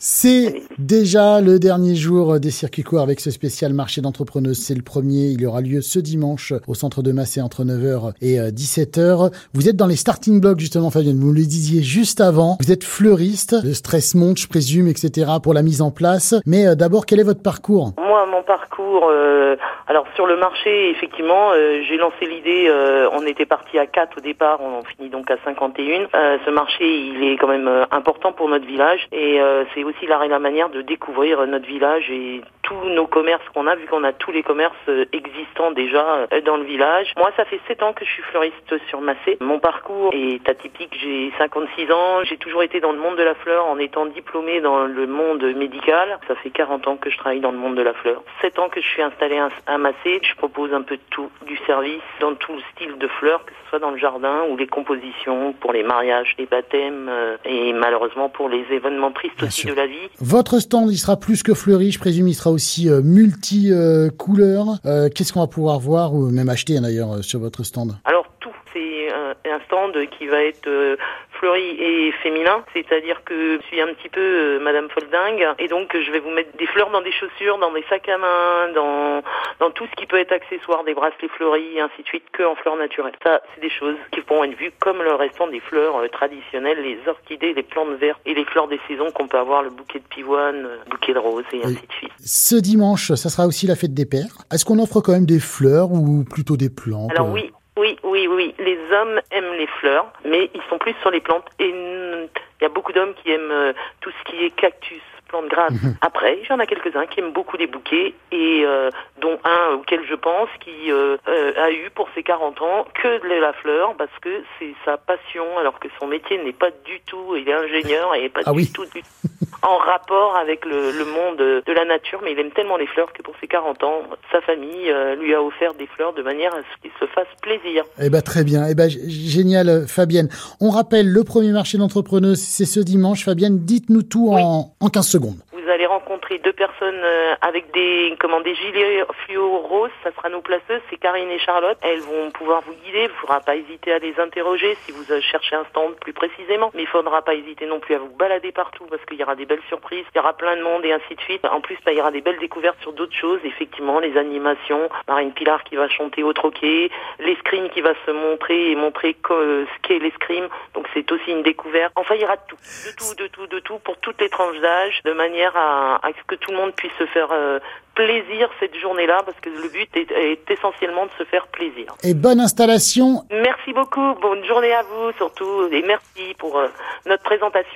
C'est déjà le dernier jour des circuits courts avec ce spécial marché d'entrepreneuses. C'est le premier. Il aura lieu ce dimanche au centre de Massé entre 9h et 17h. Vous êtes dans les starting blocks, justement, Fabienne. Vous le disiez juste avant. Vous êtes fleuriste. Le stress monte, je présume, etc. pour la mise en place. Mais euh, d'abord, quel est votre parcours? Moi, mon parcours, euh, alors sur le marché, effectivement, euh, j'ai lancé l'idée, on était parti à 4 au départ, on finit donc à 51. ce marché, il est quand même important pour notre village et c'est aussi la, manière de découvrir notre village tous nos commerces qu'on a, vu qu'on a tous les commerces euh, existants déjà euh, dans le village. Moi, ça fait 7 ans que je suis fleuriste sur Massé. Mon parcours est atypique. J'ai 56 ans. J'ai toujours été dans le monde de la fleur en étant diplômée dans le monde médical. Ça fait 40 ans que je travaille dans le monde de la fleur. 7 ans que je suis installée à Massé. Je propose un peu de tout, du service dans tout le style de fleurs, que ce soit dans le jardin ou les compositions pour les mariages, les baptêmes euh, et malheureusement pour les événements tristes aussi de la vie. Votre stand, il sera plus que fleuri, je présume, il sera aussi euh, multi euh, couleurs. Euh, qu'est-ce qu'on va pouvoir voir ou même acheter d'ailleurs sur votre stand? Alors tout, c'est un stand qui va être fleuri et féminin, c'est-à-dire que je suis un petit peu euh, Madame Folding et donc je vais vous mettre des fleurs dans des chaussures, dans des sacs à main, dans dans tout ce qui peut être accessoire, des bracelets fleuris et ainsi de suite, que en fleurs naturelles. Ça, c'est des choses qui pourront être vues comme le restant des fleurs euh, traditionnelles, les orchidées, les plantes vertes et les fleurs des saisons qu'on peut avoir, le bouquet de pivoine, le bouquet de roses et ainsi de suite. Ce dimanche, ça sera aussi la fête des pères. Est-ce qu'on offre quand même des fleurs ou plutôt des plantes Alors oui, oui, oui. Les hommes aiment les fleurs, mais ils sont plus sur les plantes. Et il y a beaucoup d'hommes qui aiment euh, tout ce qui est cactus, plantes grasses. Mhm. Après, il y en a quelques-uns qui aiment beaucoup les bouquets et euh, dont un auquel je pense qui euh, a eu pour ses 40 ans que de la fleur parce que c'est sa passion alors que son métier n'est pas du tout, il est ingénieur et pas ah du tout du en rapport avec le, le, monde de la nature, mais il aime tellement les fleurs que pour ses 40 ans, sa famille euh, lui a offert des fleurs de manière à ce qu'il se fasse plaisir. Eh ben très bien, eh ben génial Fabienne. On rappelle le premier marché d'entrepreneurs, c'est ce dimanche. Fabienne, dites-nous tout en, en 15 secondes deux personnes euh, avec des comment des gilets fluo roses, ça sera nos placeuses, c'est Karine et Charlotte. Elles vont pouvoir vous guider, il ne faudra pas hésiter à les interroger si vous cherchez un stand plus précisément, mais il ne faudra pas hésiter non plus à vous balader partout parce qu'il y aura des belles surprises, il y aura plein de monde et ainsi de suite. En plus, il y aura des belles découvertes sur d'autres choses, effectivement, les animations, Marine Pilar qui va chanter au troquet, l'escrime qui va se montrer et montrer ce qu'est l'escrime, donc c'est aussi une découverte. Enfin, il y aura de tout, de tout, de tout, de tout pour toutes les tranches d'âge, de manière à, ce que tout le monde puisse se faire euh, plaisir cette journée-là, parce que le but est, essentiellement de se faire plaisir. Et bonne installation. Merci beaucoup, bonne journée à vous surtout, et merci pour euh, notre présentation.